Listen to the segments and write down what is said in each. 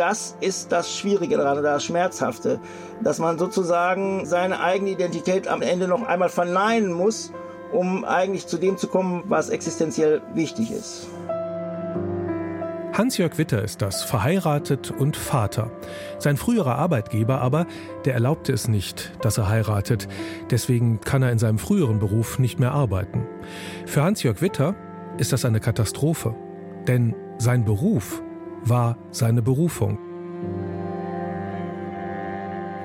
das ist das Schwierige daran, das Schmerzhafte, dass man sozusagen seine eigene Identität am Ende noch einmal verneinen muss, um eigentlich zu dem zu kommen, was existenziell wichtig ist. Hans-Jörg Witter ist das, verheiratet und Vater. Sein früherer Arbeitgeber aber, der erlaubte es nicht, dass er heiratet. Deswegen kann er in seinem früheren Beruf nicht mehr arbeiten. Für Hans-Jörg Witter ist das eine Katastrophe. Denn sein Beruf war seine Berufung.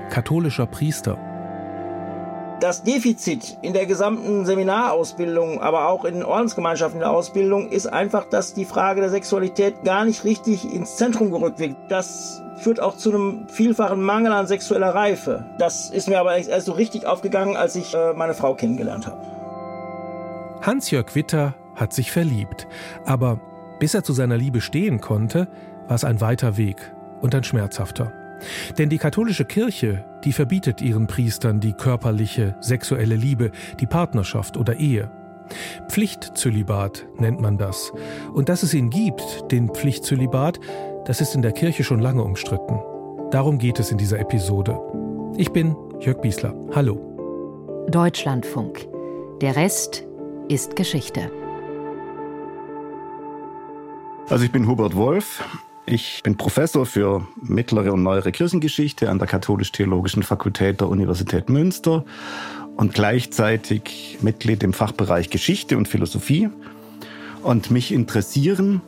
Katholischer Priester. Das Defizit in der gesamten Seminarausbildung, aber auch in den Ordensgemeinschaften der Ausbildung ist einfach, dass die Frage der Sexualität gar nicht richtig ins Zentrum gerückt wird. Das führt auch zu einem vielfachen Mangel an sexueller Reife. Das ist mir aber erst so richtig aufgegangen, als ich äh, meine Frau kennengelernt habe. Hans-Jörg Witter hat sich verliebt, aber bis er zu seiner Liebe stehen konnte, war es ein weiter Weg und ein schmerzhafter. Denn die katholische Kirche, die verbietet ihren Priestern die körperliche, sexuelle Liebe, die Partnerschaft oder Ehe. Pflichtzölibat nennt man das. Und dass es ihn gibt, den Pflichtzölibat, das ist in der Kirche schon lange umstritten. Darum geht es in dieser Episode. Ich bin Jörg Biesler. Hallo. Deutschlandfunk. Der Rest ist Geschichte. Also ich bin Hubert Wolf. Ich bin Professor für mittlere und neuere Kirchengeschichte an der Katholisch-Theologischen Fakultät der Universität Münster und gleichzeitig Mitglied im Fachbereich Geschichte und Philosophie. Und mich interessieren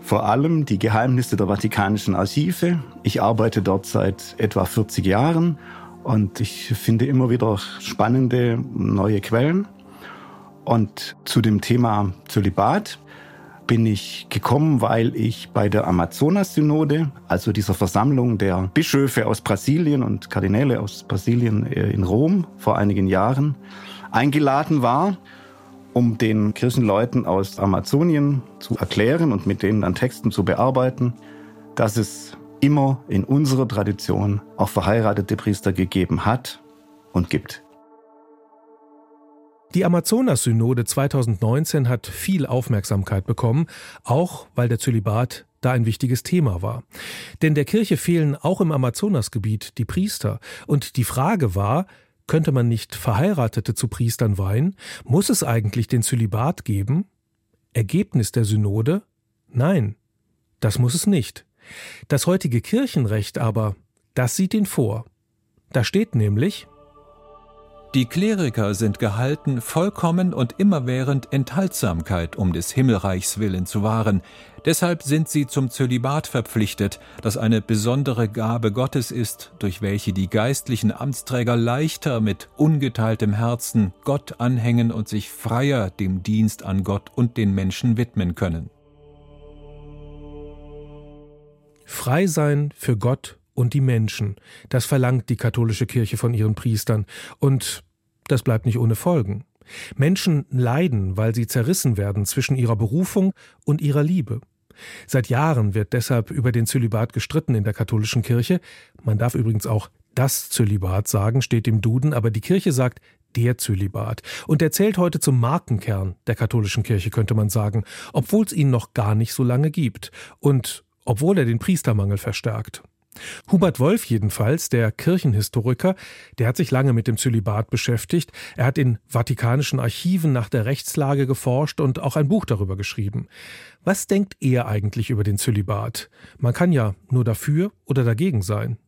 vor allem die Geheimnisse der Vatikanischen Archive. Ich arbeite dort seit etwa 40 Jahren und ich finde immer wieder spannende neue Quellen. Und zu dem Thema Zölibat bin ich gekommen, weil ich bei der Amazonas-Synode, also dieser Versammlung der Bischöfe aus Brasilien und Kardinäle aus Brasilien äh, in Rom vor einigen Jahren, eingeladen war, um den Kirchenleuten aus Amazonien zu erklären und mit denen an Texten zu bearbeiten, dass es immer in unserer Tradition auch verheiratete Priester gegeben hat und gibt. Die Amazonas-Synode 2019 hat viel Aufmerksamkeit bekommen, auch weil der Zölibat da ein wichtiges Thema war. Denn der Kirche fehlen auch im Amazonasgebiet die Priester. Und die Frage war, könnte man nicht Verheiratete zu Priestern weihen? Muss es eigentlich den Zölibat geben? Ergebnis der Synode? Nein, das muss es nicht. Das heutige Kirchenrecht aber, das sieht ihn vor. Da steht nämlich, die Kleriker sind gehalten, vollkommen und immerwährend Enthaltsamkeit um des Himmelreichs willen zu wahren. Deshalb sind sie zum Zölibat verpflichtet, das eine besondere Gabe Gottes ist, durch welche die geistlichen Amtsträger leichter mit ungeteiltem Herzen Gott anhängen und sich freier dem Dienst an Gott und den Menschen widmen können. Frei sein für Gott und die Menschen. Das verlangt die katholische Kirche von ihren Priestern. Und das bleibt nicht ohne Folgen. Menschen leiden, weil sie zerrissen werden zwischen ihrer Berufung und ihrer Liebe. Seit Jahren wird deshalb über den Zölibat gestritten in der katholischen Kirche. Man darf übrigens auch das Zölibat sagen, steht im Duden, aber die Kirche sagt der Zölibat. Und er zählt heute zum Markenkern der katholischen Kirche, könnte man sagen, obwohl es ihn noch gar nicht so lange gibt und obwohl er den Priestermangel verstärkt. Hubert Wolf jedenfalls, der Kirchenhistoriker, der hat sich lange mit dem Zölibat beschäftigt. Er hat in vatikanischen Archiven nach der Rechtslage geforscht und auch ein Buch darüber geschrieben. Was denkt er eigentlich über den Zölibat? Man kann ja nur dafür oder dagegen sein.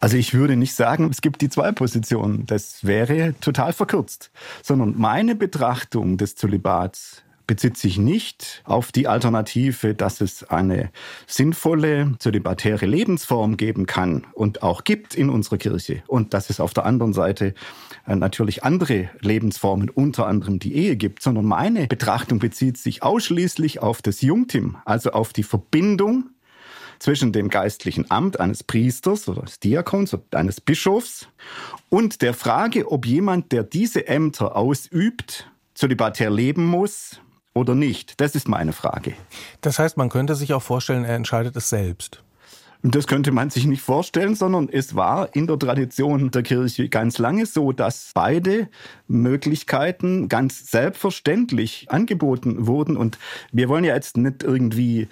Also ich würde nicht sagen, es gibt die zwei Positionen. Das wäre total verkürzt. Sondern meine Betrachtung des Zölibats bezieht sich nicht auf die Alternative, dass es eine sinnvolle zölibatäre Lebensform geben kann und auch gibt in unserer Kirche. Und dass es auf der anderen Seite äh, natürlich andere Lebensformen, unter anderem die Ehe gibt, sondern meine Betrachtung bezieht sich ausschließlich auf das Jungtim, also auf die Verbindung zwischen dem geistlichen Amt eines Priesters oder eines Diakons oder eines Bischofs und der Frage, ob jemand, der diese Ämter ausübt, zölibatär leben muss, oder nicht? Das ist meine Frage. Das heißt, man könnte sich auch vorstellen, er entscheidet es selbst. Das könnte man sich nicht vorstellen, sondern es war in der Tradition der Kirche ganz lange so, dass beide Möglichkeiten ganz selbstverständlich angeboten wurden. Und wir wollen ja jetzt nicht irgendwie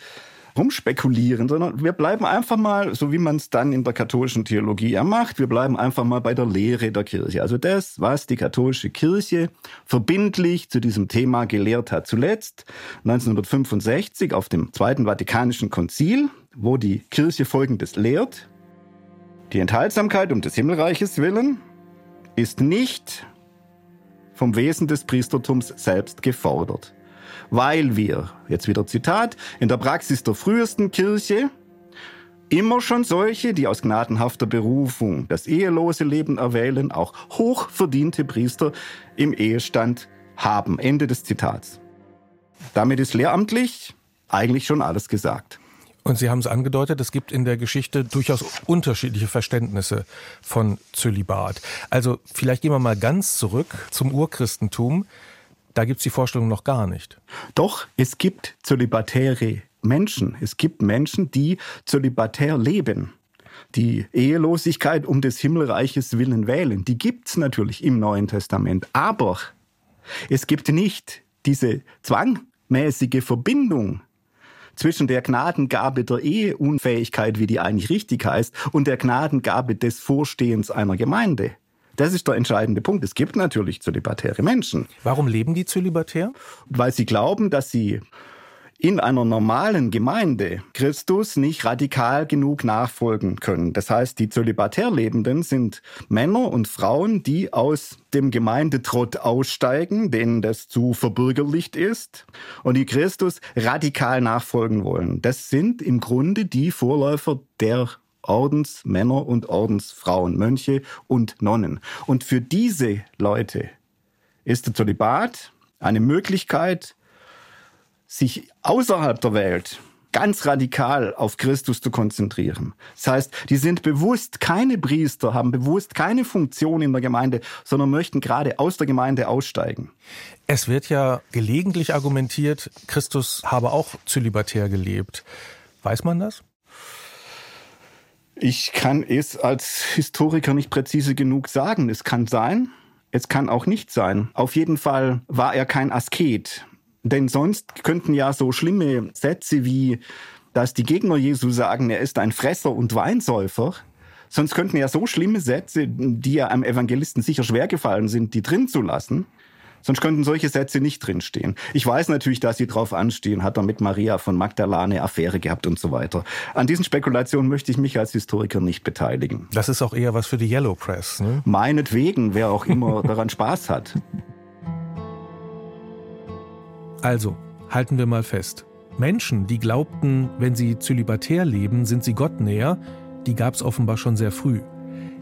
rumspekulieren, sondern wir bleiben einfach mal, so wie man es dann in der katholischen Theologie ja macht, wir bleiben einfach mal bei der Lehre der Kirche. Also das, was die katholische Kirche verbindlich zu diesem Thema gelehrt hat. Zuletzt 1965 auf dem Zweiten Vatikanischen Konzil, wo die Kirche Folgendes lehrt. Die Enthaltsamkeit um des Himmelreiches willen ist nicht vom Wesen des Priestertums selbst gefordert weil wir, jetzt wieder Zitat, in der Praxis der frühesten Kirche immer schon solche, die aus gnadenhafter Berufung das ehelose Leben erwählen, auch hochverdiente Priester im Ehestand haben. Ende des Zitats. Damit ist lehramtlich eigentlich schon alles gesagt. Und Sie haben es angedeutet, es gibt in der Geschichte durchaus unterschiedliche Verständnisse von Zölibat. Also vielleicht gehen wir mal ganz zurück zum Urchristentum. Da gibt es die Vorstellung noch gar nicht. Doch, es gibt zölibatäre Menschen. Es gibt Menschen, die zölibatär leben. Die Ehelosigkeit um des Himmelreiches willen wählen, die gibt es natürlich im Neuen Testament. Aber es gibt nicht diese zwangmäßige Verbindung zwischen der Gnadengabe der Eheunfähigkeit, wie die eigentlich richtig heißt, und der Gnadengabe des Vorstehens einer Gemeinde. Das ist der entscheidende Punkt. Es gibt natürlich zölibatäre Menschen. Warum leben die zölibatär? Weil sie glauben, dass sie in einer normalen Gemeinde Christus nicht radikal genug nachfolgen können. Das heißt, die zölibatär Lebenden sind Männer und Frauen, die aus dem Gemeindetrott aussteigen, denen das zu verbürgerlicht ist und die Christus radikal nachfolgen wollen. Das sind im Grunde die Vorläufer der Ordensmänner und Ordensfrauen, Mönche und Nonnen. Und für diese Leute ist der Zölibat eine Möglichkeit, sich außerhalb der Welt ganz radikal auf Christus zu konzentrieren. Das heißt, die sind bewusst keine Priester, haben bewusst keine Funktion in der Gemeinde, sondern möchten gerade aus der Gemeinde aussteigen. Es wird ja gelegentlich argumentiert, Christus habe auch zölibatär gelebt. Weiß man das? Ich kann es als Historiker nicht präzise genug sagen. Es kann sein, es kann auch nicht sein. Auf jeden Fall war er kein Asket. Denn sonst könnten ja so schlimme Sätze wie, dass die Gegner Jesu sagen, er ist ein Fresser und Weinsäufer, Sonst könnten ja so schlimme Sätze, die ja einem Evangelisten sicher schwer gefallen sind, die drin zu lassen. Sonst könnten solche Sätze nicht drinstehen. Ich weiß natürlich, dass sie drauf anstehen, hat er mit Maria von Magdala eine Affäre gehabt und so weiter. An diesen Spekulationen möchte ich mich als Historiker nicht beteiligen. Das ist auch eher was für die Yellow Press, ne? Meinetwegen, wer auch immer daran Spaß hat. Also, halten wir mal fest. Menschen, die glaubten, wenn sie zölibatär leben, sind sie Gott näher, die gab es offenbar schon sehr früh.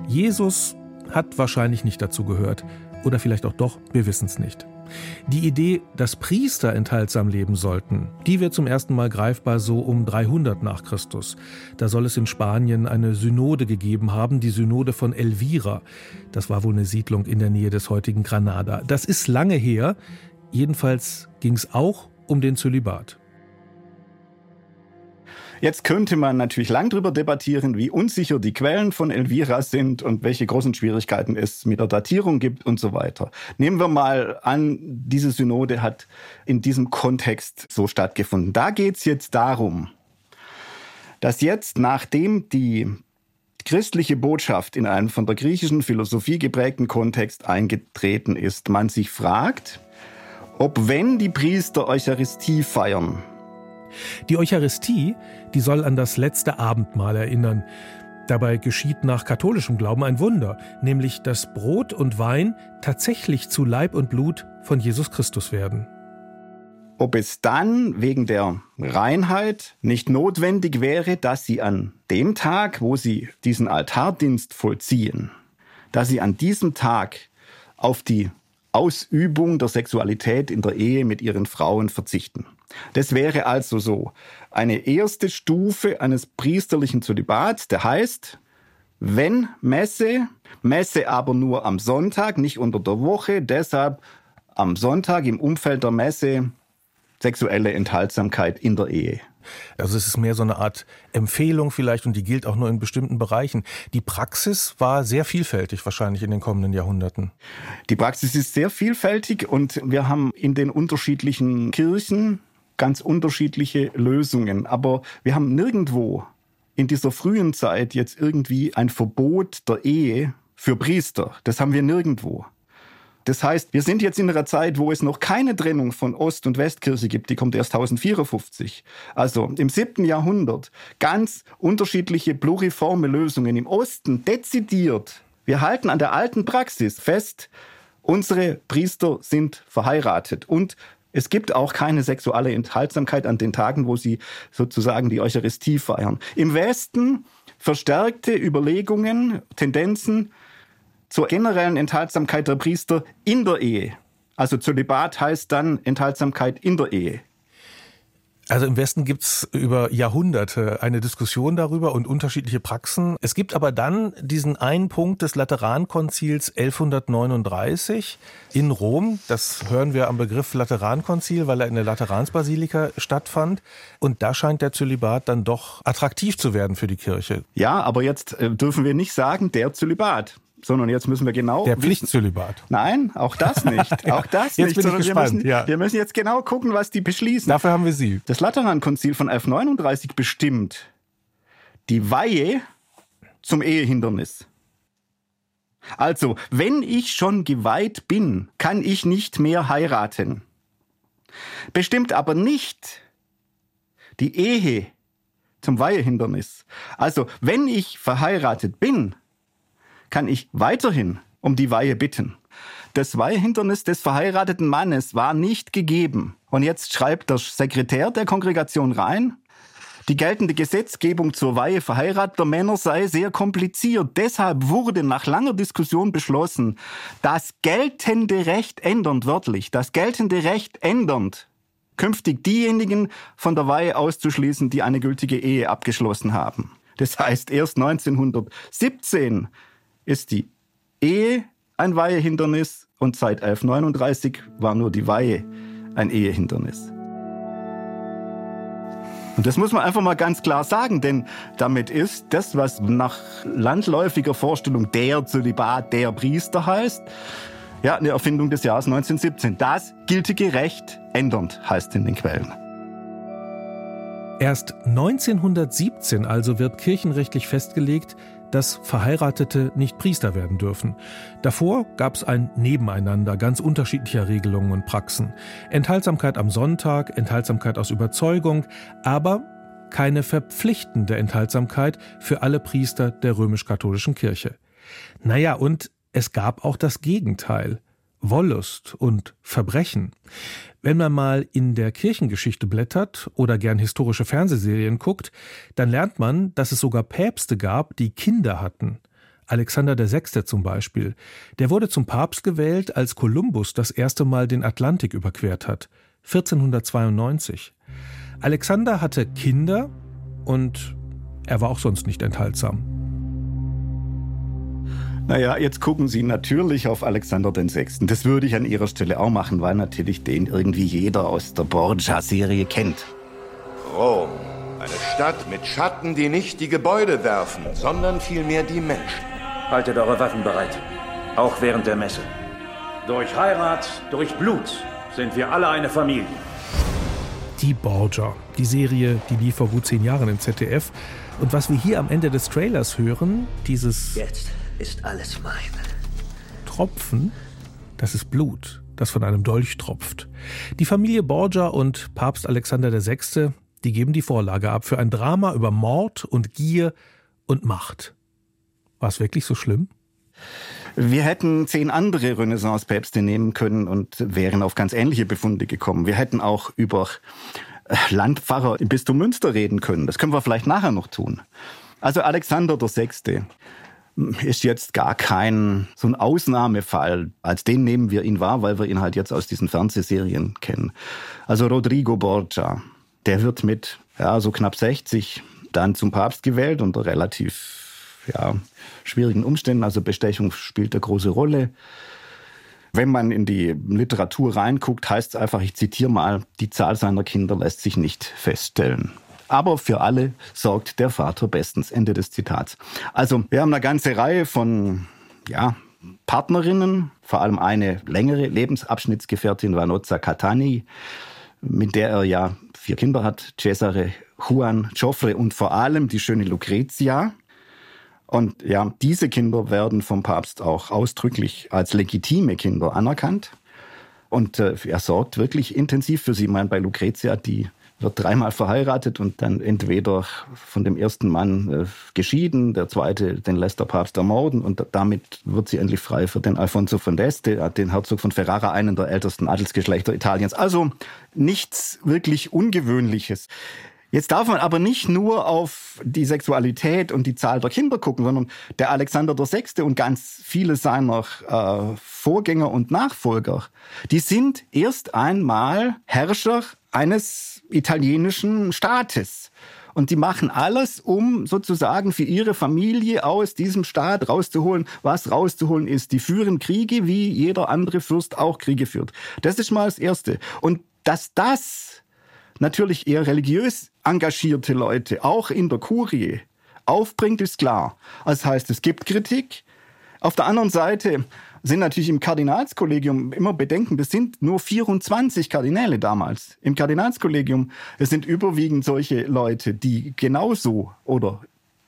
Jesus hat wahrscheinlich nicht dazu gehört. Oder vielleicht auch doch, wir wissen es nicht. Die Idee, dass Priester enthaltsam leben sollten, die wird zum ersten Mal greifbar so um 300 nach Christus. Da soll es in Spanien eine Synode gegeben haben, die Synode von Elvira. Das war wohl eine Siedlung in der Nähe des heutigen Granada. Das ist lange her. Jedenfalls ging es auch um den Zölibat. Jetzt könnte man natürlich lang darüber debattieren, wie unsicher die Quellen von Elvira sind und welche großen Schwierigkeiten es mit der Datierung gibt und so weiter. Nehmen wir mal an, diese Synode hat in diesem Kontext so stattgefunden. Da geht es jetzt darum, dass jetzt, nachdem die christliche Botschaft in einen von der griechischen Philosophie geprägten Kontext eingetreten ist, man sich fragt, ob wenn die Priester Eucharistie feiern, die Eucharistie, die soll an das letzte Abendmahl erinnern. Dabei geschieht nach katholischem Glauben ein Wunder, nämlich dass Brot und Wein tatsächlich zu Leib und Blut von Jesus Christus werden. Ob es dann wegen der Reinheit nicht notwendig wäre, dass sie an dem Tag, wo sie diesen Altardienst vollziehen, dass sie an diesem Tag auf die Ausübung der Sexualität in der Ehe mit ihren Frauen verzichten. Das wäre also so eine erste Stufe eines priesterlichen Zölibats, der heißt, wenn Messe, Messe aber nur am Sonntag, nicht unter der Woche, deshalb am Sonntag im Umfeld der Messe sexuelle Enthaltsamkeit in der Ehe. Also es ist mehr so eine Art Empfehlung vielleicht und die gilt auch nur in bestimmten Bereichen. Die Praxis war sehr vielfältig wahrscheinlich in den kommenden Jahrhunderten. Die Praxis ist sehr vielfältig und wir haben in den unterschiedlichen Kirchen ganz unterschiedliche Lösungen. Aber wir haben nirgendwo in dieser frühen Zeit jetzt irgendwie ein Verbot der Ehe für Priester. Das haben wir nirgendwo. Das heißt, wir sind jetzt in einer Zeit, wo es noch keine Trennung von Ost- und Westkirche gibt. Die kommt erst 1054. Also im siebten Jahrhundert. Ganz unterschiedliche pluriforme Lösungen. Im Osten dezidiert. Wir halten an der alten Praxis fest, unsere Priester sind verheiratet und es gibt auch keine sexuelle Enthaltsamkeit an den Tagen, wo sie sozusagen die Eucharistie feiern. Im Westen verstärkte Überlegungen, Tendenzen zur generellen Enthaltsamkeit der Priester in der Ehe. Also Zölibat heißt dann Enthaltsamkeit in der Ehe. Also im Westen gibt's über Jahrhunderte eine Diskussion darüber und unterschiedliche Praxen. Es gibt aber dann diesen einen Punkt des Laterankonzils 1139 in Rom. Das hören wir am Begriff Laterankonzil, weil er in der Lateransbasilika stattfand. Und da scheint der Zölibat dann doch attraktiv zu werden für die Kirche. Ja, aber jetzt äh, dürfen wir nicht sagen, der Zölibat sondern jetzt müssen wir genau. Der Pflichtzölibat. Nein, auch das nicht. Ja, auch das jetzt nicht. Bin ich gespannt. Wir müssen, ja. wir müssen jetzt genau gucken, was die beschließen. Dafür haben wir Sie. Das Laterankonzil von 1139 bestimmt die Weihe zum Ehehindernis. Also, wenn ich schon geweiht bin, kann ich nicht mehr heiraten. Bestimmt aber nicht die Ehe zum Weihehindernis. Also, wenn ich verheiratet bin, kann ich weiterhin um die Weihe bitten. Das Weihehindernis des verheirateten Mannes war nicht gegeben. Und jetzt schreibt der Sekretär der Kongregation rein, die geltende Gesetzgebung zur Weihe verheirateter Männer sei sehr kompliziert. Deshalb wurde nach langer Diskussion beschlossen, das geltende Recht ändernd, wörtlich, das geltende Recht ändernd, künftig diejenigen von der Weihe auszuschließen, die eine gültige Ehe abgeschlossen haben. Das heißt, erst 1917 ist die Ehe ein Weihehindernis und seit 1139 war nur die Weihe ein Ehehindernis. Und das muss man einfach mal ganz klar sagen, denn damit ist das, was nach landläufiger Vorstellung der Zölibat, der Priester heißt, ja, eine Erfindung des Jahres 1917. Das gültige Recht ändernd heißt in den Quellen. Erst 1917 also wird kirchenrechtlich festgelegt, dass Verheiratete nicht Priester werden dürfen. Davor gab es ein Nebeneinander ganz unterschiedlicher Regelungen und Praxen. Enthaltsamkeit am Sonntag, Enthaltsamkeit aus Überzeugung, aber keine verpflichtende Enthaltsamkeit für alle Priester der römisch-katholischen Kirche. Naja, und es gab auch das Gegenteil. Wollust und Verbrechen. Wenn man mal in der Kirchengeschichte blättert oder gern historische Fernsehserien guckt, dann lernt man, dass es sogar Päpste gab, die Kinder hatten. Alexander VI. zum Beispiel. Der wurde zum Papst gewählt, als Kolumbus das erste Mal den Atlantik überquert hat. 1492. Alexander hatte Kinder und er war auch sonst nicht enthaltsam. Naja, jetzt gucken Sie natürlich auf Alexander VI. Das würde ich an Ihrer Stelle auch machen, weil natürlich den irgendwie jeder aus der Borgia-Serie kennt. Rom, eine Stadt mit Schatten, die nicht die Gebäude werfen, sondern vielmehr die Menschen. Haltet eure Waffen bereit, auch während der Messe. Durch Heirat, durch Blut sind wir alle eine Familie. Die Borgia, die Serie, die lief vor gut zehn Jahren im ZDF. Und was wir hier am Ende des Trailers hören, dieses... Jetzt ist alles mein. Tropfen, das ist Blut, das von einem Dolch tropft. Die Familie Borgia und Papst Alexander VI., die geben die Vorlage ab für ein Drama über Mord und Gier und Macht. War es wirklich so schlimm? Wir hätten zehn andere Renaissance-Päpste nehmen können und wären auf ganz ähnliche Befunde gekommen. Wir hätten auch über äh, Landpfarrer im Bistum Münster reden können. Das können wir vielleicht nachher noch tun. Also Alexander VI ist jetzt gar kein so ein Ausnahmefall. Als den nehmen wir ihn wahr, weil wir ihn halt jetzt aus diesen Fernsehserien kennen. Also Rodrigo Borgia, der wird mit ja, so knapp 60 dann zum Papst gewählt unter relativ ja, schwierigen Umständen. Also Bestechung spielt eine große Rolle. Wenn man in die Literatur reinguckt, heißt es einfach, ich zitiere mal, die Zahl seiner Kinder lässt sich nicht feststellen. Aber für alle sorgt der Vater bestens. Ende des Zitats. Also, wir haben eine ganze Reihe von, ja, Partnerinnen, vor allem eine längere Lebensabschnittsgefährtin, Vanozza Catani, mit der er ja vier Kinder hat, Cesare, Juan, Joffre und vor allem die schöne Lucrezia. Und ja, diese Kinder werden vom Papst auch ausdrücklich als legitime Kinder anerkannt. Und äh, er sorgt wirklich intensiv für sie. Ich meine, bei Lucrezia, die wird dreimal verheiratet und dann entweder von dem ersten Mann äh, geschieden, der zweite, den lässt der Papst ermorden und damit wird sie endlich frei für den Alfonso von d'Este, den Herzog von Ferrara, einen der ältesten Adelsgeschlechter Italiens. Also nichts wirklich Ungewöhnliches. Jetzt darf man aber nicht nur auf die Sexualität und die Zahl der Kinder gucken, sondern der Alexander VI. und ganz viele seiner äh, Vorgänger und Nachfolger, die sind erst einmal Herrscher eines italienischen Staates. Und die machen alles, um sozusagen für ihre Familie aus diesem Staat rauszuholen, was rauszuholen ist. Die führen Kriege, wie jeder andere Fürst auch Kriege führt. Das ist mal das Erste. Und dass das natürlich eher religiös engagierte Leute, auch in der Kurie, aufbringt, ist klar. Das heißt, es gibt Kritik. Auf der anderen Seite sind natürlich im Kardinalskollegium immer bedenken, das sind nur 24 Kardinäle damals. Im Kardinalskollegium, es sind überwiegend solche Leute, die genauso oder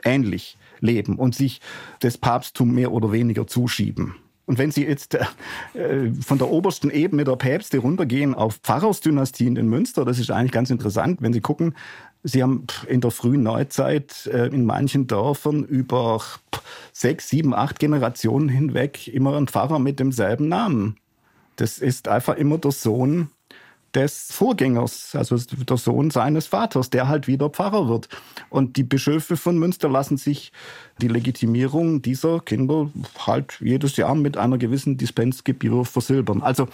ähnlich leben und sich das Papsttum mehr oder weniger zuschieben. Und wenn Sie jetzt äh, von der obersten Ebene der Päpste runtergehen auf Pfarrersdynastien in Münster, das ist eigentlich ganz interessant, wenn Sie gucken, Sie haben in der frühen Neuzeit äh, in manchen Dörfern über sechs, sieben, acht Generationen hinweg immer einen Pfarrer mit demselben Namen. Das ist einfach immer der Sohn des Vorgängers, also der Sohn seines Vaters, der halt wieder Pfarrer wird. Und die Bischöfe von Münster lassen sich die Legitimierung dieser Kinder halt jedes Jahr mit einer gewissen Dispensgebühr versilbern. Also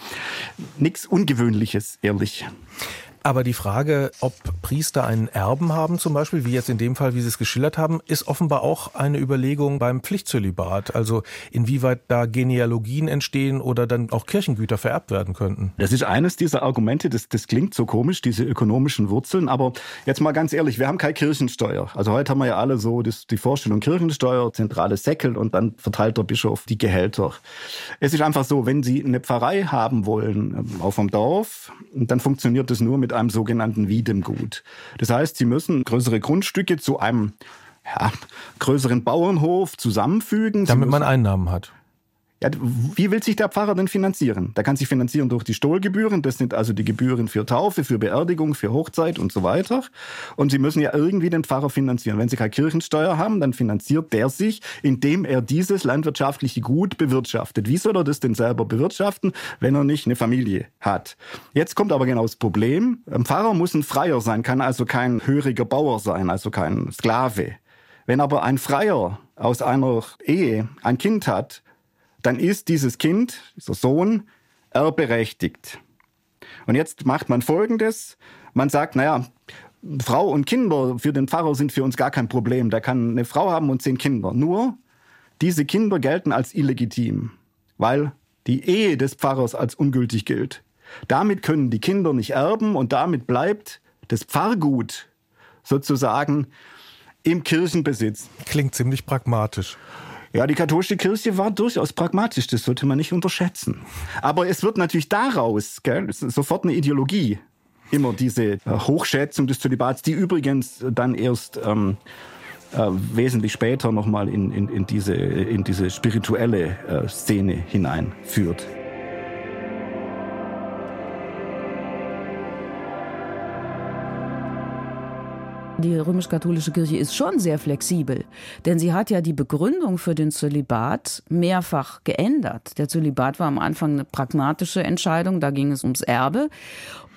nichts Ungewöhnliches, ehrlich. Aber die Frage, ob Priester einen Erben haben, zum Beispiel, wie jetzt in dem Fall, wie Sie es geschildert haben, ist offenbar auch eine Überlegung beim Pflichtzölibat. Also inwieweit da Genealogien entstehen oder dann auch Kirchengüter vererbt werden könnten. Das ist eines dieser Argumente, das, das klingt so komisch, diese ökonomischen Wurzeln. Aber jetzt mal ganz ehrlich, wir haben keine Kirchensteuer. Also heute haben wir ja alle so das, die Vorstellung Kirchensteuer, zentrale Säckel und dann verteilt der Bischof die Gehälter. Es ist einfach so, wenn Sie eine Pfarrei haben wollen ähm, auf dem Dorf, dann funktioniert das nur mit einem sogenannten Wiedemgut. Das heißt, sie müssen größere Grundstücke zu einem ja, größeren Bauernhof zusammenfügen. Damit man Einnahmen hat. Ja, wie will sich der Pfarrer denn finanzieren? Der kann sich finanzieren durch die Stohlgebühren. Das sind also die Gebühren für Taufe, für Beerdigung, für Hochzeit und so weiter. Und Sie müssen ja irgendwie den Pfarrer finanzieren. Wenn Sie keine Kirchensteuer haben, dann finanziert der sich, indem er dieses landwirtschaftliche Gut bewirtschaftet. Wie soll er das denn selber bewirtschaften, wenn er nicht eine Familie hat? Jetzt kommt aber genau das Problem. Ein Pfarrer muss ein Freier sein, kann also kein höriger Bauer sein, also kein Sklave. Wenn aber ein Freier aus einer Ehe ein Kind hat, dann ist dieses Kind, dieser Sohn, erbberechtigt. Und jetzt macht man Folgendes. Man sagt, naja, Frau und Kinder für den Pfarrer sind für uns gar kein Problem. Der kann eine Frau haben und zehn Kinder. Nur, diese Kinder gelten als illegitim, weil die Ehe des Pfarrers als ungültig gilt. Damit können die Kinder nicht erben und damit bleibt das Pfarrgut sozusagen im Kirchenbesitz. Klingt ziemlich pragmatisch. Ja, die katholische Kirche war durchaus pragmatisch, das sollte man nicht unterschätzen. Aber es wird natürlich daraus gell, sofort eine Ideologie, immer diese äh, Hochschätzung des Zölibats, die übrigens dann erst ähm, äh, wesentlich später nochmal in, in, in, diese, in diese spirituelle äh, Szene hineinführt. Die römisch-katholische Kirche ist schon sehr flexibel, denn sie hat ja die Begründung für den Zölibat mehrfach geändert. Der Zölibat war am Anfang eine pragmatische Entscheidung, da ging es ums Erbe.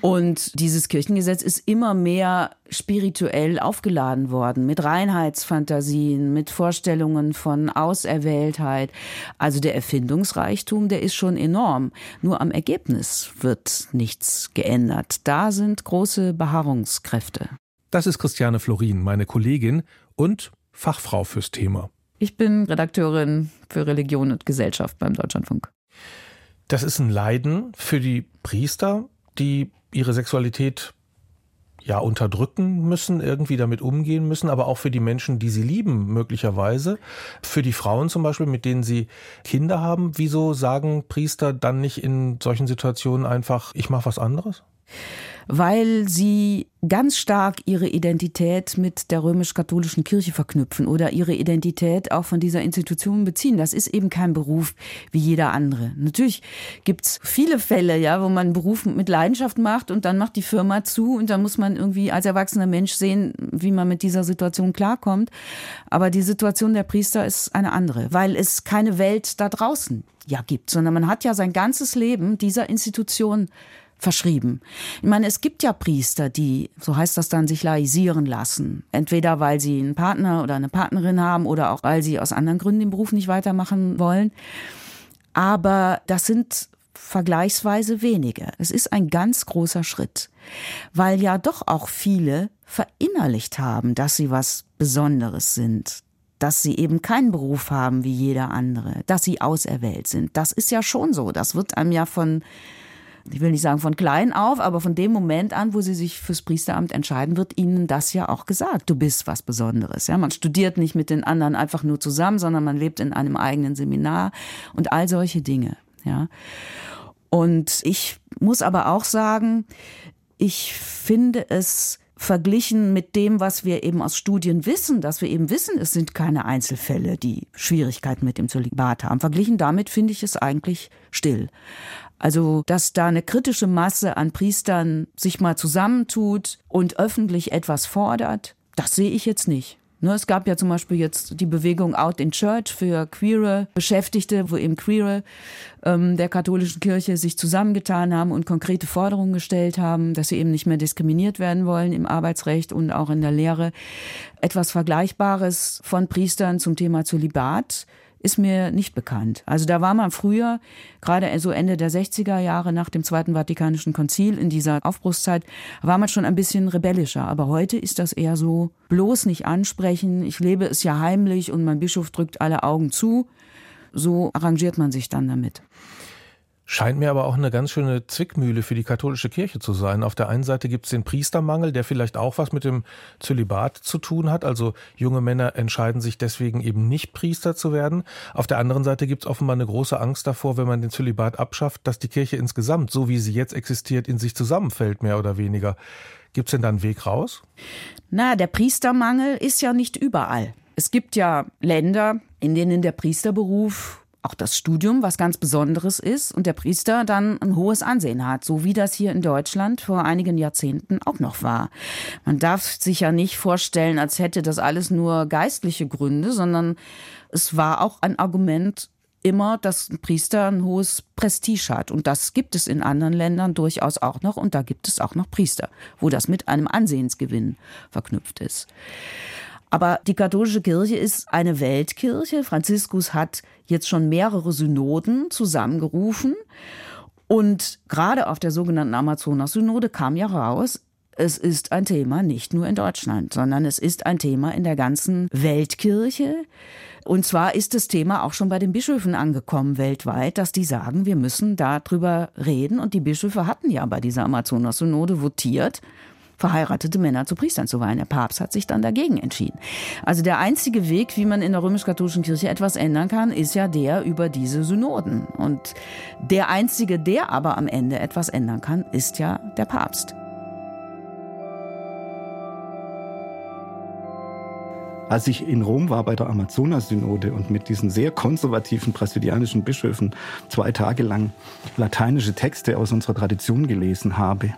Und dieses Kirchengesetz ist immer mehr spirituell aufgeladen worden, mit Reinheitsfantasien, mit Vorstellungen von Auserwähltheit. Also der Erfindungsreichtum, der ist schon enorm. Nur am Ergebnis wird nichts geändert. Da sind große Beharrungskräfte. Das ist Christiane Florin, meine Kollegin und Fachfrau fürs Thema. Ich bin Redakteurin für Religion und Gesellschaft beim Deutschlandfunk. Das ist ein Leiden für die Priester, die ihre Sexualität ja unterdrücken müssen, irgendwie damit umgehen müssen, aber auch für die Menschen, die sie lieben, möglicherweise. Für die Frauen zum Beispiel, mit denen sie Kinder haben. Wieso sagen Priester dann nicht in solchen Situationen einfach, ich mache was anderes? Weil sie ganz stark ihre Identität mit der römisch-katholischen Kirche verknüpfen oder ihre Identität auch von dieser Institution beziehen. Das ist eben kein Beruf wie jeder andere. Natürlich gibt's viele Fälle, ja, wo man einen Beruf mit Leidenschaft macht und dann macht die Firma zu und dann muss man irgendwie als erwachsener Mensch sehen, wie man mit dieser Situation klarkommt. Aber die Situation der Priester ist eine andere, weil es keine Welt da draußen ja gibt, sondern man hat ja sein ganzes Leben dieser Institution verschrieben. Ich meine, es gibt ja Priester, die, so heißt das dann, sich laisieren lassen. Entweder weil sie einen Partner oder eine Partnerin haben oder auch weil sie aus anderen Gründen den Beruf nicht weitermachen wollen. Aber das sind vergleichsweise wenige. Es ist ein ganz großer Schritt, weil ja doch auch viele verinnerlicht haben, dass sie was Besonderes sind, dass sie eben keinen Beruf haben wie jeder andere, dass sie auserwählt sind. Das ist ja schon so. Das wird einem ja von ich will nicht sagen von klein auf, aber von dem Moment an, wo sie sich fürs Priesteramt entscheiden, wird ihnen das ja auch gesagt. Du bist was Besonderes. Ja, man studiert nicht mit den anderen einfach nur zusammen, sondern man lebt in einem eigenen Seminar und all solche Dinge. Ja. Und ich muss aber auch sagen, ich finde es verglichen mit dem, was wir eben aus Studien wissen, dass wir eben wissen, es sind keine Einzelfälle, die Schwierigkeiten mit dem Zölibat haben. Verglichen damit finde ich es eigentlich still. Also, dass da eine kritische Masse an Priestern sich mal zusammentut und öffentlich etwas fordert, das sehe ich jetzt nicht. Ne, es gab ja zum Beispiel jetzt die Bewegung Out in Church für queere Beschäftigte, wo eben queere ähm, der katholischen Kirche sich zusammengetan haben und konkrete Forderungen gestellt haben, dass sie eben nicht mehr diskriminiert werden wollen im Arbeitsrecht und auch in der Lehre. Etwas Vergleichbares von Priestern zum Thema Zölibat ist mir nicht bekannt. Also da war man früher, gerade so Ende der 60er Jahre nach dem Zweiten Vatikanischen Konzil, in dieser Aufbruchszeit, war man schon ein bisschen rebellischer. Aber heute ist das eher so, bloß nicht ansprechen, ich lebe es ja heimlich und mein Bischof drückt alle Augen zu. So arrangiert man sich dann damit. Scheint mir aber auch eine ganz schöne Zwickmühle für die katholische Kirche zu sein. Auf der einen Seite gibt es den Priestermangel, der vielleicht auch was mit dem Zölibat zu tun hat. Also junge Männer entscheiden sich deswegen eben nicht Priester zu werden. Auf der anderen Seite gibt es offenbar eine große Angst davor, wenn man den Zölibat abschafft, dass die Kirche insgesamt, so wie sie jetzt existiert, in sich zusammenfällt, mehr oder weniger. Gibt es denn da einen Weg raus? Na, der Priestermangel ist ja nicht überall. Es gibt ja Länder, in denen der Priesterberuf auch das Studium was ganz Besonderes ist und der Priester dann ein hohes Ansehen hat, so wie das hier in Deutschland vor einigen Jahrzehnten auch noch war. Man darf sich ja nicht vorstellen, als hätte das alles nur geistliche Gründe, sondern es war auch ein Argument immer, dass ein Priester ein hohes Prestige hat. Und das gibt es in anderen Ländern durchaus auch noch. Und da gibt es auch noch Priester, wo das mit einem Ansehensgewinn verknüpft ist. Aber die katholische Kirche ist eine Weltkirche. Franziskus hat jetzt schon mehrere Synoden zusammengerufen. Und gerade auf der sogenannten Amazonas-Synode kam ja raus, es ist ein Thema nicht nur in Deutschland, sondern es ist ein Thema in der ganzen Weltkirche. Und zwar ist das Thema auch schon bei den Bischöfen angekommen weltweit, dass die sagen, wir müssen darüber reden. Und die Bischöfe hatten ja bei dieser Amazonas-Synode votiert verheiratete Männer zu Priestern zu weihen. Der Papst hat sich dann dagegen entschieden. Also der einzige Weg, wie man in der römisch-katholischen Kirche etwas ändern kann, ist ja der über diese Synoden. Und der einzige, der aber am Ende etwas ändern kann, ist ja der Papst. Als ich in Rom war bei der Amazonas-Synode und mit diesen sehr konservativen brasilianischen Bischöfen zwei Tage lang lateinische Texte aus unserer Tradition gelesen habe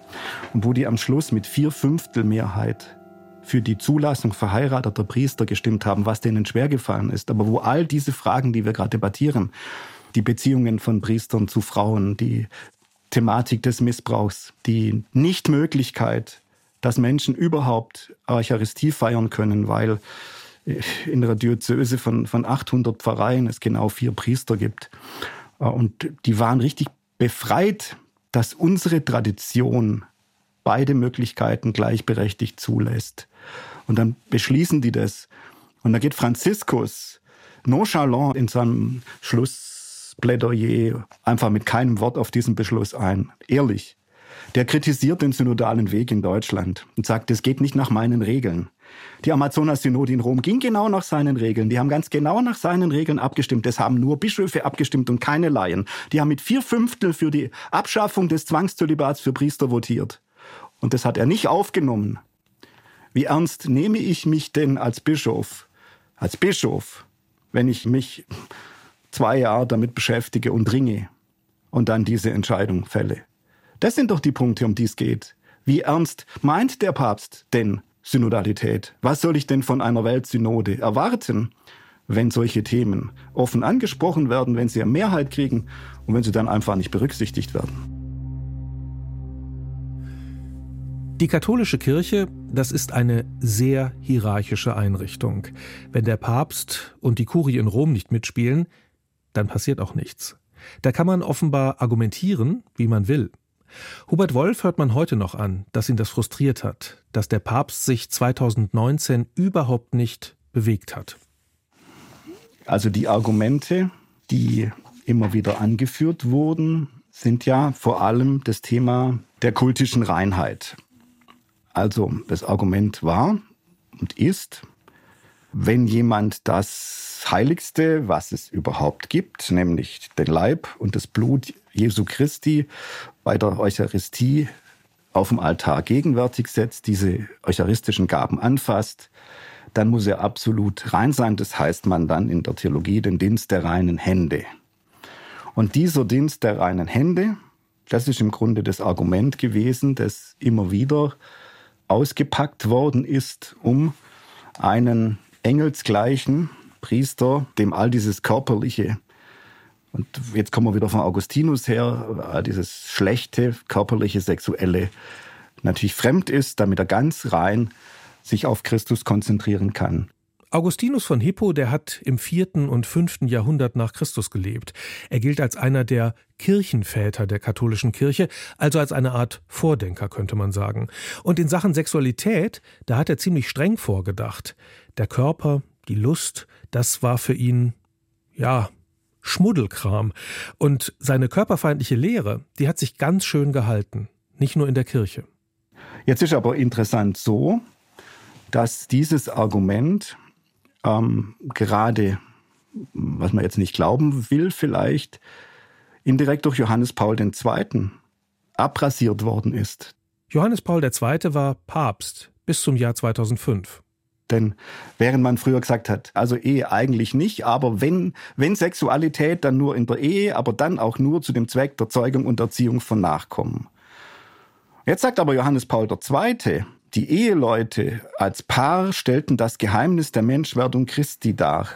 und wo die am Schluss mit vier Fünftel Mehrheit für die Zulassung verheirateter Priester gestimmt haben, was denen schwer gefallen ist, aber wo all diese Fragen, die wir gerade debattieren, die Beziehungen von Priestern zu Frauen, die Thematik des Missbrauchs, die Nichtmöglichkeit, dass Menschen überhaupt Eucharistie feiern können, weil in einer Diözese von, von 800 Pfarreien es genau vier Priester gibt. Äh, und die waren richtig befreit, dass unsere Tradition beide Möglichkeiten gleichberechtigt zulässt. Und dann beschließen die das. Und da geht Franziskus nonchalant in seinem Schlussplädoyer einfach mit keinem Wort auf diesen Beschluss ein. Ehrlich. Der kritisiert den synodalen Weg in Deutschland und sagt, es geht nicht nach meinen Regeln. Die Amazonas-Synode in Rom ging genau nach seinen Regeln. Die haben ganz genau nach seinen Regeln abgestimmt. Das haben nur Bischöfe abgestimmt und keine Laien. Die haben mit vier Fünftel für die Abschaffung des Zwangszölibats für Priester votiert. Und das hat er nicht aufgenommen. Wie ernst nehme ich mich denn als Bischof, als Bischof, wenn ich mich zwei Jahre damit beschäftige und ringe und dann diese Entscheidung fälle? Das sind doch die Punkte, um die es geht. Wie ernst meint der Papst denn Synodalität? Was soll ich denn von einer Weltsynode erwarten, wenn solche Themen offen angesprochen werden, wenn sie eine Mehrheit kriegen und wenn sie dann einfach nicht berücksichtigt werden? Die katholische Kirche, das ist eine sehr hierarchische Einrichtung. Wenn der Papst und die Kurie in Rom nicht mitspielen, dann passiert auch nichts. Da kann man offenbar argumentieren, wie man will. Hubert Wolf hört man heute noch an, dass ihn das frustriert hat, dass der Papst sich 2019 überhaupt nicht bewegt hat. Also die Argumente, die immer wieder angeführt wurden, sind ja vor allem das Thema der kultischen Reinheit. Also das Argument war und ist, wenn jemand das Heiligste, was es überhaupt gibt, nämlich den Leib und das Blut Jesu Christi bei der Eucharistie auf dem Altar gegenwärtig setzt, diese eucharistischen Gaben anfasst, dann muss er absolut rein sein. Das heißt man dann in der Theologie den Dienst der reinen Hände. Und dieser Dienst der reinen Hände, das ist im Grunde das Argument gewesen, das immer wieder ausgepackt worden ist, um einen engelsgleichen Priester, dem all dieses körperliche und jetzt kommen wir wieder von Augustinus her, dieses schlechte, körperliche, sexuelle natürlich fremd ist, damit er ganz rein sich auf Christus konzentrieren kann. Augustinus von Hippo, der hat im vierten und fünften Jahrhundert nach Christus gelebt. Er gilt als einer der Kirchenväter der katholischen Kirche, also als eine Art Vordenker, könnte man sagen. Und in Sachen Sexualität, da hat er ziemlich streng vorgedacht. Der Körper, die Lust, das war für ihn, ja, Schmuddelkram. Und seine körperfeindliche Lehre, die hat sich ganz schön gehalten, nicht nur in der Kirche. Jetzt ist aber interessant so, dass dieses Argument ähm, gerade, was man jetzt nicht glauben will, vielleicht indirekt durch Johannes Paul II. abrasiert worden ist. Johannes Paul II. war Papst bis zum Jahr 2005. Denn während man früher gesagt hat, also Ehe eigentlich nicht, aber wenn, wenn Sexualität, dann nur in der Ehe, aber dann auch nur zu dem Zweck der Zeugung und Erziehung von Nachkommen. Jetzt sagt aber Johannes Paul II., die Eheleute als Paar stellten das Geheimnis der Menschwerdung Christi dar.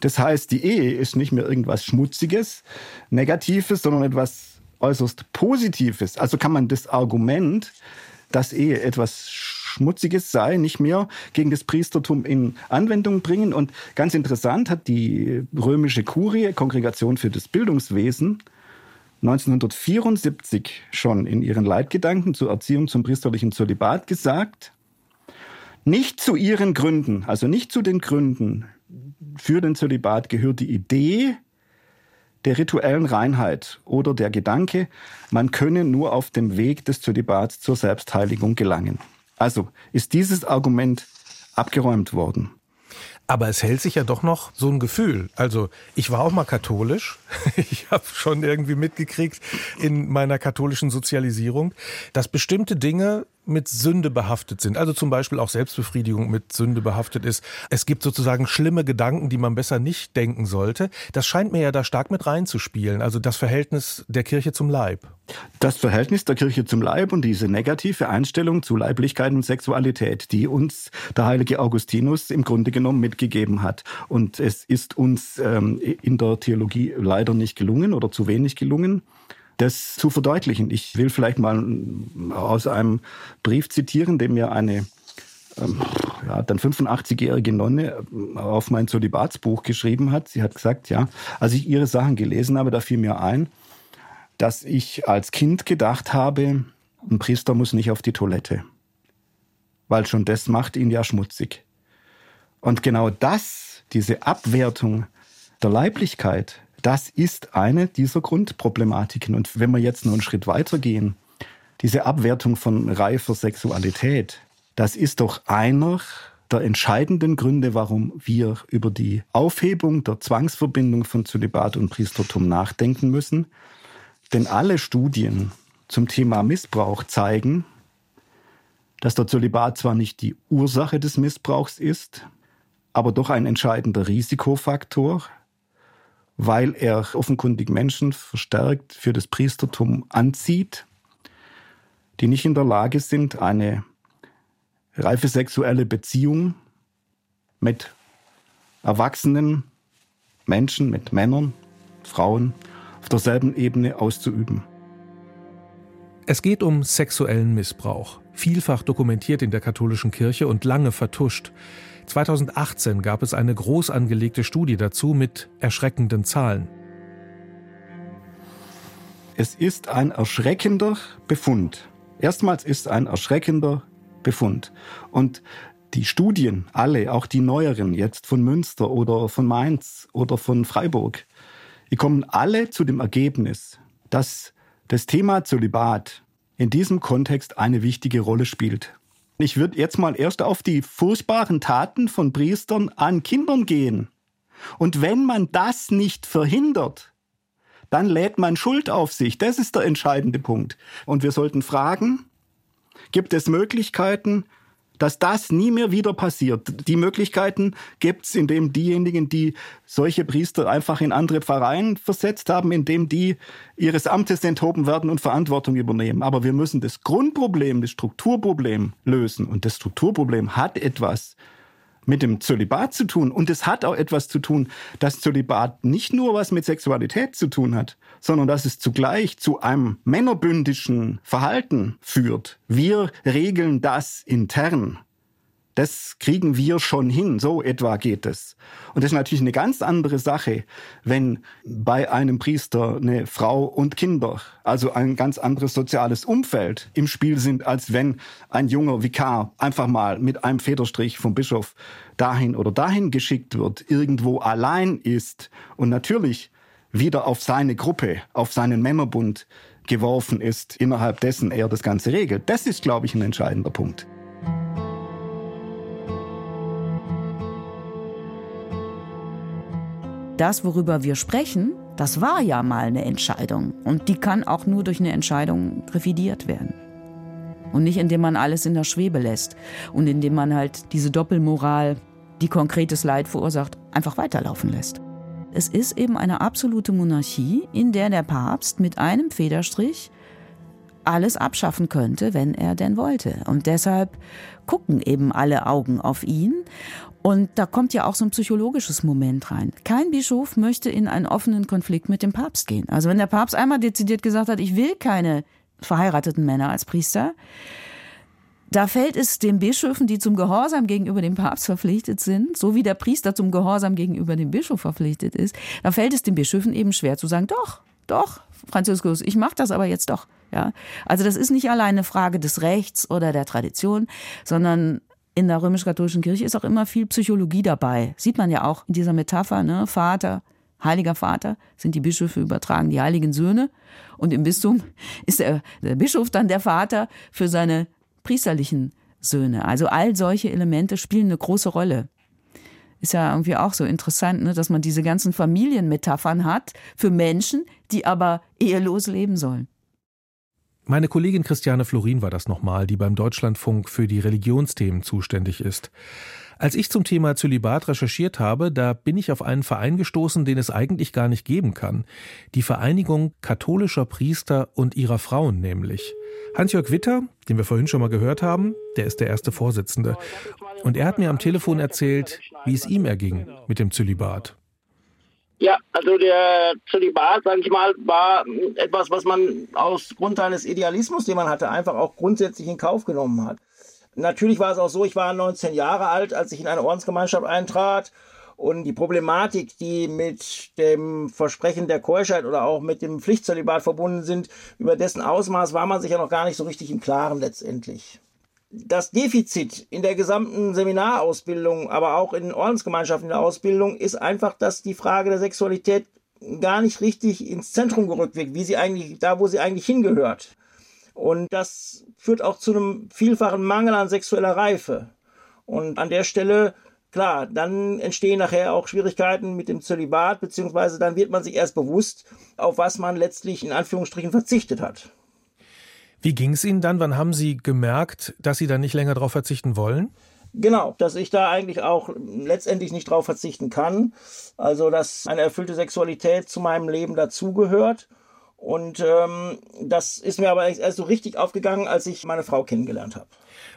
Das heißt, die Ehe ist nicht mehr irgendwas Schmutziges, Negatives, sondern etwas äußerst Positives. Also kann man das Argument, dass Ehe etwas Schmutziges sei, nicht mehr gegen das Priestertum in Anwendung bringen. Und ganz interessant hat die römische Kurie, Kongregation für das Bildungswesen, 1974 schon in ihren Leitgedanken zur Erziehung zum priesterlichen Zölibat gesagt, nicht zu ihren Gründen, also nicht zu den Gründen für den Zölibat gehört die Idee der rituellen Reinheit oder der Gedanke, man könne nur auf dem Weg des Zölibats zur Selbstheiligung gelangen. Also ist dieses Argument abgeräumt worden. Aber es hält sich ja doch noch so ein Gefühl. Also ich war auch mal katholisch. Ich habe schon irgendwie mitgekriegt in meiner katholischen Sozialisierung, dass bestimmte Dinge mit Sünde behaftet sind. Also zum Beispiel auch Selbstbefriedigung mit Sünde behaftet ist. Es gibt sozusagen schlimme Gedanken, die man besser nicht denken sollte. Das scheint mir ja da stark mit reinzuspielen. Also das Verhältnis der Kirche zum Leib. Das Verhältnis der Kirche zum Leib und diese negative Einstellung zu Leiblichkeit und Sexualität, die uns der heilige Augustinus im Grunde genommen mitgegeben hat. Und es ist uns ähm, in der Theologie leider nicht gelungen oder zu wenig gelungen das zu verdeutlichen. Ich will vielleicht mal aus einem Brief zitieren, den mir eine ähm, ja, dann 85-jährige Nonne äh, auf mein Zölibatsbuch geschrieben hat. Sie hat gesagt, ja, als ich ihre Sachen gelesen habe, da fiel mir ein, dass ich als Kind gedacht habe, ein Priester muss nicht auf die Toilette, weil schon das macht ihn ja schmutzig. Und genau das, diese Abwertung der Leiblichkeit, das ist eine dieser Grundproblematiken. Und wenn wir jetzt noch einen Schritt weiter gehen, diese Abwertung von reifer Sexualität, das ist doch einer der entscheidenden Gründe, warum wir über die Aufhebung der Zwangsverbindung von Zölibat und Priestertum nachdenken müssen. Denn alle Studien zum Thema Missbrauch zeigen, dass der Zölibat zwar nicht die Ursache des Missbrauchs ist, aber doch ein entscheidender Risikofaktor, weil er offenkundig Menschen verstärkt für das Priestertum anzieht, die nicht in der Lage sind, eine reife sexuelle Beziehung mit erwachsenen Menschen, mit Männern, Frauen auf derselben Ebene auszuüben. Es geht um sexuellen Missbrauch, vielfach dokumentiert in der katholischen Kirche und lange vertuscht. 2018 gab es eine groß angelegte Studie dazu mit erschreckenden Zahlen. Es ist ein erschreckender Befund. Erstmals ist ein erschreckender Befund. Und die Studien, alle, auch die neueren, jetzt von Münster oder von Mainz oder von Freiburg, die kommen alle zu dem Ergebnis, dass das Thema Zölibat in diesem Kontext eine wichtige Rolle spielt. Ich würde jetzt mal erst auf die furchtbaren Taten von Priestern an Kindern gehen. Und wenn man das nicht verhindert, dann lädt man Schuld auf sich. Das ist der entscheidende Punkt. Und wir sollten fragen, gibt es Möglichkeiten, dass das nie mehr wieder passiert. Die Möglichkeiten gibt es, indem diejenigen, die solche Priester einfach in andere Pfarreien versetzt haben, indem die ihres Amtes enthoben werden und Verantwortung übernehmen. Aber wir müssen das Grundproblem, das Strukturproblem lösen. Und das Strukturproblem hat etwas mit dem Zölibat zu tun. Und es hat auch etwas zu tun, dass Zölibat nicht nur was mit Sexualität zu tun hat, sondern dass es zugleich zu einem männerbündischen Verhalten führt. Wir regeln das intern. Das kriegen wir schon hin, so etwa geht es. Und das ist natürlich eine ganz andere Sache, wenn bei einem Priester eine Frau und Kinder, also ein ganz anderes soziales Umfeld im Spiel sind, als wenn ein junger Vikar einfach mal mit einem Federstrich vom Bischof dahin oder dahin geschickt wird, irgendwo allein ist und natürlich wieder auf seine Gruppe, auf seinen Männerbund geworfen ist, innerhalb dessen er das Ganze regelt. Das ist, glaube ich, ein entscheidender Punkt. Das, worüber wir sprechen, das war ja mal eine Entscheidung. Und die kann auch nur durch eine Entscheidung revidiert werden. Und nicht indem man alles in der Schwebe lässt und indem man halt diese Doppelmoral, die konkretes Leid verursacht, einfach weiterlaufen lässt. Es ist eben eine absolute Monarchie, in der der Papst mit einem Federstrich alles abschaffen könnte, wenn er denn wollte. Und deshalb gucken eben alle Augen auf ihn. Und da kommt ja auch so ein psychologisches Moment rein. Kein Bischof möchte in einen offenen Konflikt mit dem Papst gehen. Also wenn der Papst einmal dezidiert gesagt hat, ich will keine verheirateten Männer als Priester, da fällt es den Bischöfen, die zum Gehorsam gegenüber dem Papst verpflichtet sind, so wie der Priester zum Gehorsam gegenüber dem Bischof verpflichtet ist, da fällt es den Bischöfen eben schwer zu sagen, doch, doch, Franziskus, ich mache das aber jetzt doch. Ja, also das ist nicht allein eine Frage des Rechts oder der Tradition, sondern in der römisch-katholischen Kirche ist auch immer viel Psychologie dabei. Sieht man ja auch in dieser Metapher, ne? Vater, Heiliger Vater sind die Bischöfe übertragen, die heiligen Söhne. Und im Bistum ist der, der Bischof dann der Vater für seine priesterlichen Söhne. Also all solche Elemente spielen eine große Rolle. Ist ja irgendwie auch so interessant, ne, dass man diese ganzen Familienmetaphern hat für Menschen, die aber ehelos leben sollen. Meine Kollegin Christiane Florin war das nochmal, die beim Deutschlandfunk für die Religionsthemen zuständig ist. Als ich zum Thema Zölibat recherchiert habe, da bin ich auf einen Verein gestoßen, den es eigentlich gar nicht geben kann. Die Vereinigung katholischer Priester und ihrer Frauen nämlich. Hans-Jörg Witter, den wir vorhin schon mal gehört haben, der ist der erste Vorsitzende. Und er hat mir am Telefon erzählt, wie es ihm erging mit dem Zölibat. Ja, also der Zölibat, sage ich mal, war etwas, was man aus Grund eines Idealismus, den man hatte, einfach auch grundsätzlich in Kauf genommen hat. Natürlich war es auch so, ich war 19 Jahre alt, als ich in eine Ordensgemeinschaft eintrat und die Problematik, die mit dem Versprechen der Keuschheit oder auch mit dem Pflichtzölibat verbunden sind, über dessen Ausmaß war man sich ja noch gar nicht so richtig im Klaren letztendlich das Defizit in der gesamten Seminarausbildung, aber auch in Ordensgemeinschaften der Ausbildung ist einfach, dass die Frage der Sexualität gar nicht richtig ins Zentrum gerückt wird, wie sie eigentlich, da wo sie eigentlich hingehört. Und das führt auch zu einem vielfachen Mangel an sexueller Reife. Und an der Stelle, klar, dann entstehen nachher auch Schwierigkeiten mit dem Zölibat, beziehungsweise dann wird man sich erst bewusst, auf was man letztlich in Anführungsstrichen verzichtet hat. Wie ging es Ihnen dann? Wann haben Sie gemerkt, dass Sie dann nicht länger darauf verzichten wollen? Genau, dass ich da eigentlich auch letztendlich nicht drauf verzichten kann. Also, dass eine erfüllte Sexualität zu meinem Leben dazugehört. Und ähm, das ist mir aber erst so richtig aufgegangen, als ich meine Frau kennengelernt habe.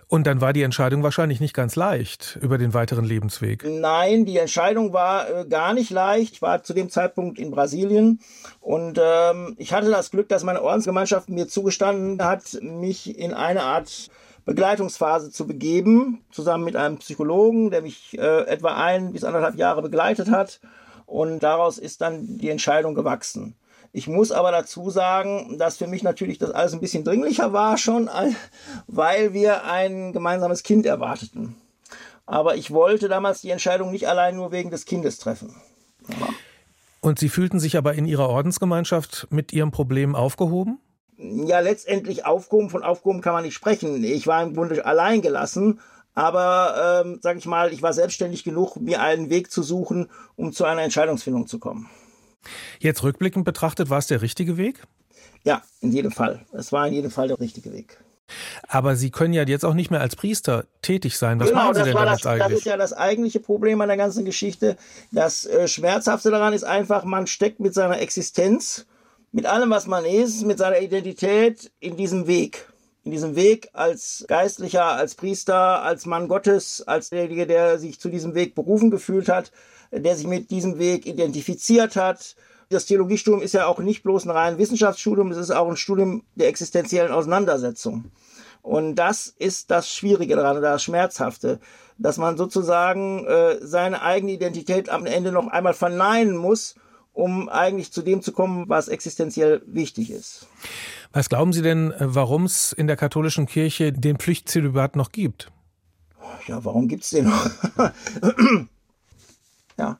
Und dann war die Entscheidung wahrscheinlich nicht ganz leicht über den weiteren Lebensweg. Nein, die Entscheidung war äh, gar nicht leicht. Ich war zu dem Zeitpunkt in Brasilien und ähm, ich hatte das Glück, dass meine Ordensgemeinschaft mir zugestanden hat, mich in eine Art Begleitungsphase zu begeben, zusammen mit einem Psychologen, der mich äh, etwa ein bis anderthalb Jahre begleitet hat. Und daraus ist dann die Entscheidung gewachsen. Ich muss aber dazu sagen, dass für mich natürlich das alles ein bisschen dringlicher war schon, weil wir ein gemeinsames Kind erwarteten. Aber ich wollte damals die Entscheidung nicht allein nur wegen des Kindes treffen. Und Sie fühlten sich aber in Ihrer Ordensgemeinschaft mit Ihrem Problem aufgehoben? Ja, letztendlich aufgehoben, von aufgehoben kann man nicht sprechen. Ich war im Grunde allein gelassen, aber ähm, sage ich mal, ich war selbstständig genug, mir einen Weg zu suchen, um zu einer Entscheidungsfindung zu kommen. Jetzt rückblickend betrachtet, war es der richtige Weg? Ja, in jedem Fall. Es war in jedem Fall der richtige Weg. Aber Sie können ja jetzt auch nicht mehr als Priester tätig sein. Was genau, machen Sie denn das, jetzt eigentlich? Das ist ja das eigentliche Problem an der ganzen Geschichte. Das äh, Schmerzhafte daran ist einfach, man steckt mit seiner Existenz, mit allem, was man ist, mit seiner Identität in diesem Weg. In diesem Weg als Geistlicher, als Priester, als Mann Gottes, als derjenige, der sich zu diesem Weg berufen gefühlt hat, der sich mit diesem Weg identifiziert hat. Das Theologiestudium ist ja auch nicht bloß ein rein Wissenschaftsstudium, es ist auch ein Studium der existenziellen Auseinandersetzung. Und das ist das Schwierige daran, das Schmerzhafte, dass man sozusagen äh, seine eigene Identität am Ende noch einmal verneinen muss, um eigentlich zu dem zu kommen, was existenziell wichtig ist. Was glauben Sie denn, äh, warum es in der katholischen Kirche den Pflichtzölibat noch gibt? Ja, warum gibt es den noch? Ja,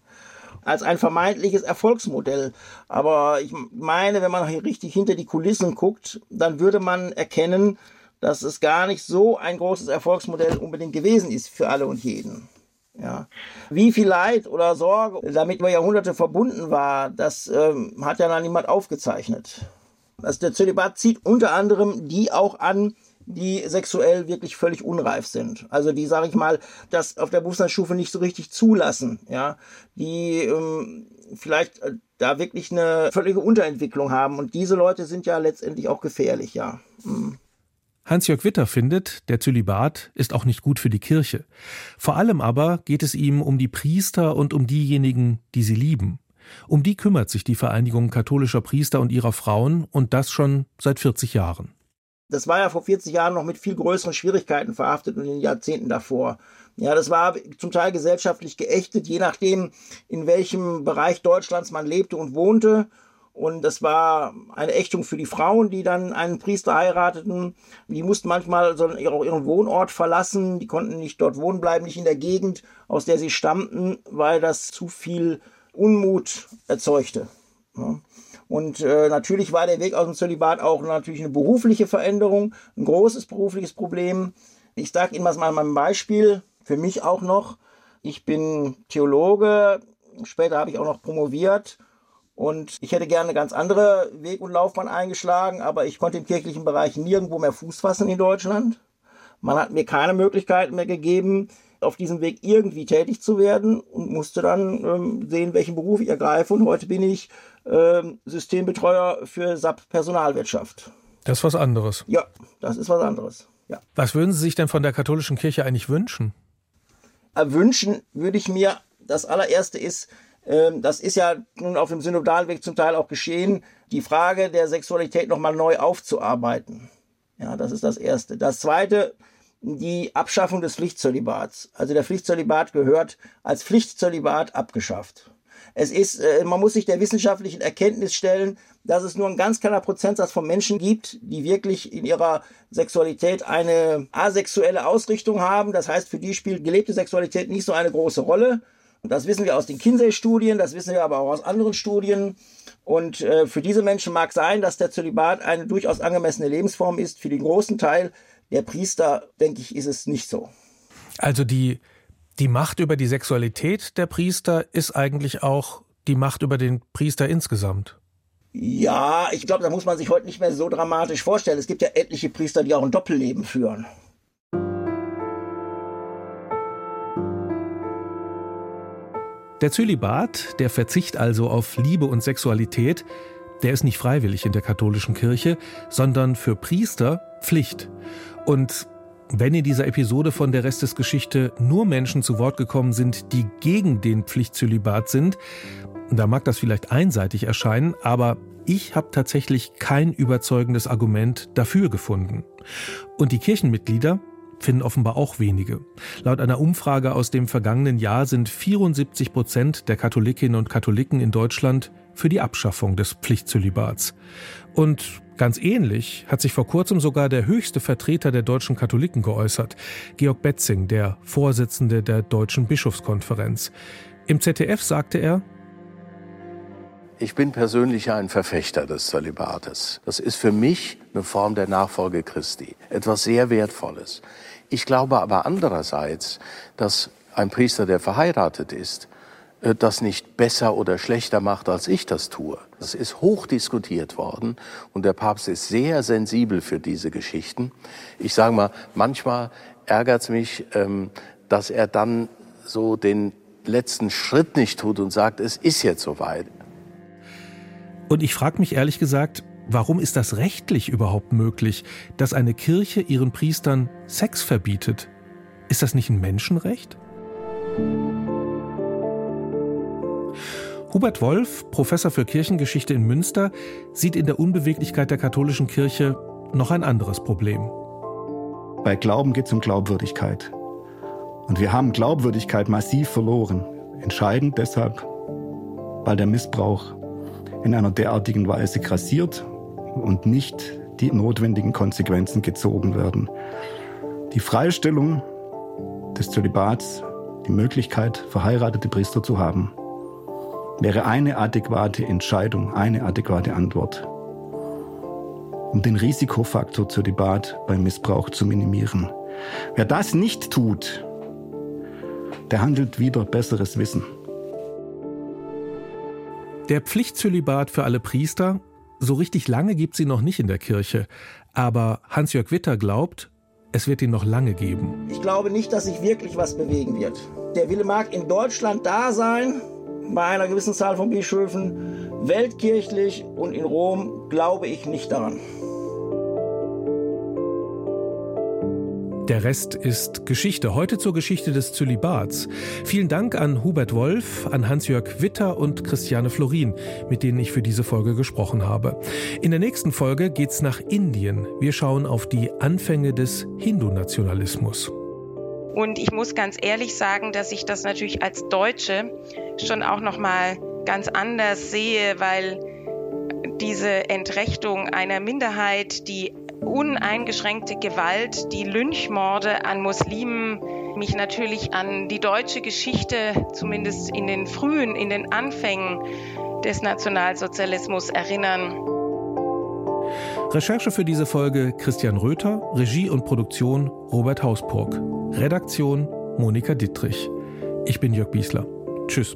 als ein vermeintliches Erfolgsmodell. Aber ich meine, wenn man richtig hinter die Kulissen guckt, dann würde man erkennen, dass es gar nicht so ein großes Erfolgsmodell unbedingt gewesen ist für alle und jeden. Ja. Wie viel Leid oder Sorge damit über Jahrhunderte verbunden war, das ähm, hat ja noch niemand aufgezeichnet. Also der Zölibat zieht unter anderem die auch an, die sexuell wirklich völlig unreif sind. Also die, sage ich mal, das auf der Berufsstandsstufe nicht so richtig zulassen, ja, die ähm, vielleicht äh, da wirklich eine völlige Unterentwicklung haben. Und diese Leute sind ja letztendlich auch gefährlich, ja. Mhm. Hans-Jörg Witter findet, der Zölibat ist auch nicht gut für die Kirche. Vor allem aber geht es ihm um die Priester und um diejenigen, die sie lieben. Um die kümmert sich die Vereinigung katholischer Priester und ihrer Frauen und das schon seit 40 Jahren. Das war ja vor 40 Jahren noch mit viel größeren Schwierigkeiten verhaftet und in den Jahrzehnten davor. Ja, das war zum Teil gesellschaftlich geächtet, je nachdem, in welchem Bereich Deutschlands man lebte und wohnte. Und das war eine Ächtung für die Frauen, die dann einen Priester heirateten. Die mussten manchmal so ihren Wohnort verlassen. Die konnten nicht dort wohnen bleiben, nicht in der Gegend, aus der sie stammten, weil das zu viel Unmut erzeugte. Ja. Und äh, natürlich war der Weg aus dem Zölibat auch natürlich eine berufliche Veränderung, ein großes berufliches Problem. Ich sage Ihnen mal ein Beispiel, für mich auch noch. Ich bin Theologe, später habe ich auch noch promoviert und ich hätte gerne eine ganz andere Weg und Laufbahn eingeschlagen, aber ich konnte im kirchlichen Bereich nirgendwo mehr Fuß fassen in Deutschland. Man hat mir keine Möglichkeiten mehr gegeben, auf diesem Weg irgendwie tätig zu werden und musste dann ähm, sehen, welchen Beruf ich ergreife. Und heute bin ich ähm, Systembetreuer für SAP Personalwirtschaft. Das ist was anderes. Ja, das ist was anderes. Ja. Was würden Sie sich denn von der katholischen Kirche eigentlich wünschen? Wünschen würde ich mir, das allererste ist, ähm, das ist ja nun auf dem Synodalweg zum Teil auch geschehen, die Frage der Sexualität nochmal neu aufzuarbeiten. Ja, das ist das Erste. Das Zweite, die Abschaffung des Pflichtzölibats. Also der Pflichtzölibat gehört als Pflichtzölibat abgeschafft. Es ist, äh, man muss sich der wissenschaftlichen Erkenntnis stellen, dass es nur ein ganz kleiner Prozentsatz von Menschen gibt, die wirklich in ihrer Sexualität eine asexuelle Ausrichtung haben. Das heißt, für die spielt gelebte Sexualität nicht so eine große Rolle. Das wissen wir aus den Kinsey-Studien, das wissen wir aber auch aus anderen Studien. Und äh, für diese Menschen mag sein, dass der Zölibat eine durchaus angemessene Lebensform ist. Für den großen Teil der Priester, denke ich, ist es nicht so. Also die, die Macht über die Sexualität der Priester ist eigentlich auch die Macht über den Priester insgesamt. Ja, ich glaube, da muss man sich heute nicht mehr so dramatisch vorstellen. Es gibt ja etliche Priester, die auch ein Doppelleben führen. Der Zölibat, der Verzicht also auf Liebe und Sexualität, der ist nicht freiwillig in der katholischen Kirche, sondern für Priester Pflicht. Und wenn in dieser Episode von der Restesgeschichte nur Menschen zu Wort gekommen sind, die gegen den Pflichtzölibat sind, da mag das vielleicht einseitig erscheinen, aber ich habe tatsächlich kein überzeugendes Argument dafür gefunden. Und die Kirchenmitglieder, finden offenbar auch wenige. Laut einer Umfrage aus dem vergangenen Jahr sind 74 Prozent der Katholikinnen und Katholiken in Deutschland für die Abschaffung des Pflichtzölibats. Und ganz ähnlich hat sich vor kurzem sogar der höchste Vertreter der deutschen Katholiken geäußert, Georg Betzing, der Vorsitzende der Deutschen Bischofskonferenz. Im ZDF sagte er, ich bin persönlich ein Verfechter des Zölibates. Das ist für mich eine Form der Nachfolge Christi, etwas sehr Wertvolles. Ich glaube aber andererseits, dass ein Priester, der verheiratet ist, das nicht besser oder schlechter macht, als ich das tue. Das ist hoch diskutiert worden und der Papst ist sehr sensibel für diese Geschichten. Ich sage mal, manchmal ärgert es mich, ähm, dass er dann so den letzten Schritt nicht tut und sagt, es ist jetzt soweit. Und ich frage mich ehrlich gesagt, Warum ist das rechtlich überhaupt möglich, dass eine Kirche ihren Priestern Sex verbietet? Ist das nicht ein Menschenrecht? Hubert Wolf, Professor für Kirchengeschichte in Münster, sieht in der Unbeweglichkeit der katholischen Kirche noch ein anderes Problem. Bei Glauben geht es um Glaubwürdigkeit. Und wir haben Glaubwürdigkeit massiv verloren. Entscheidend deshalb, weil der Missbrauch in einer derartigen Weise grassiert und nicht die notwendigen Konsequenzen gezogen werden. Die Freistellung des Zölibats, die Möglichkeit, verheiratete Priester zu haben, wäre eine adäquate Entscheidung, eine adäquate Antwort, um den Risikofaktor Zölibat beim Missbrauch zu minimieren. Wer das nicht tut, der handelt wieder besseres Wissen. Der Pflichtzölibat für alle Priester so richtig lange gibt sie noch nicht in der Kirche, aber Hans-Jörg Witter glaubt, es wird ihn noch lange geben. Ich glaube nicht, dass sich wirklich was bewegen wird. Der Wille mag in Deutschland da sein, bei einer gewissen Zahl von Bischöfen, weltkirchlich und in Rom glaube ich nicht daran. Der Rest ist Geschichte. Heute zur Geschichte des Zölibats. Vielen Dank an Hubert Wolf, an Hans-Jörg Witter und Christiane Florin, mit denen ich für diese Folge gesprochen habe. In der nächsten Folge geht's nach Indien. Wir schauen auf die Anfänge des Hindu-Nationalismus. Und ich muss ganz ehrlich sagen, dass ich das natürlich als Deutsche schon auch noch mal ganz anders sehe, weil diese Entrechtung einer Minderheit, die uneingeschränkte Gewalt, die Lynchmorde an Muslimen mich natürlich an die deutsche Geschichte, zumindest in den frühen, in den Anfängen des Nationalsozialismus erinnern. Recherche für diese Folge Christian Röther, Regie und Produktion Robert Hausburg, Redaktion Monika Dittrich. Ich bin Jörg Biesler. Tschüss.